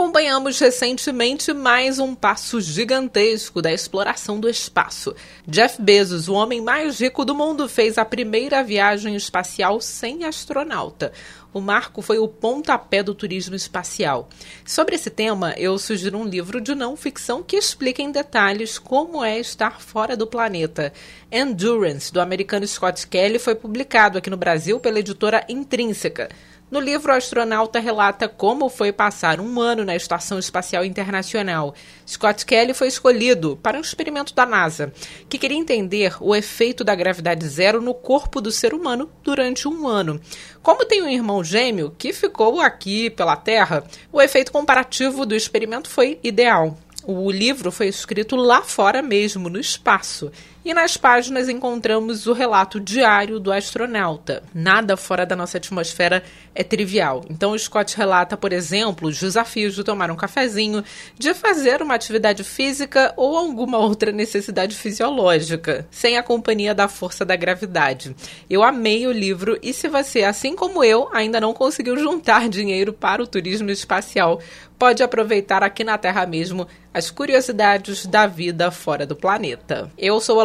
Acompanhamos recentemente mais um passo gigantesco da exploração do espaço. Jeff Bezos, o homem mais rico do mundo, fez a primeira viagem espacial sem astronauta. O marco foi o pontapé do turismo espacial. Sobre esse tema, eu sugiro um livro de não ficção que explica em detalhes como é estar fora do planeta. Endurance, do americano Scott Kelly, foi publicado aqui no Brasil pela editora Intrínseca. No livro, o astronauta relata como foi passar um ano na Estação Espacial Internacional. Scott Kelly foi escolhido para um experimento da NASA, que queria entender o efeito da gravidade zero no corpo do ser humano durante um ano. Como tem um irmão gêmeo que ficou aqui pela Terra, o efeito comparativo do experimento foi ideal. O livro foi escrito lá fora mesmo, no espaço, e nas páginas encontramos o relato diário do astronauta. Nada fora da nossa atmosfera é trivial. Então, o Scott relata, por exemplo, os desafios de tomar um cafezinho, de fazer uma atividade física ou alguma outra necessidade fisiológica, sem a companhia da força da gravidade. Eu amei o livro e se você, assim como eu, ainda não conseguiu juntar dinheiro para o turismo espacial, pode aproveitar aqui na Terra mesmo as curiosidades da vida fora do planeta. Eu sou a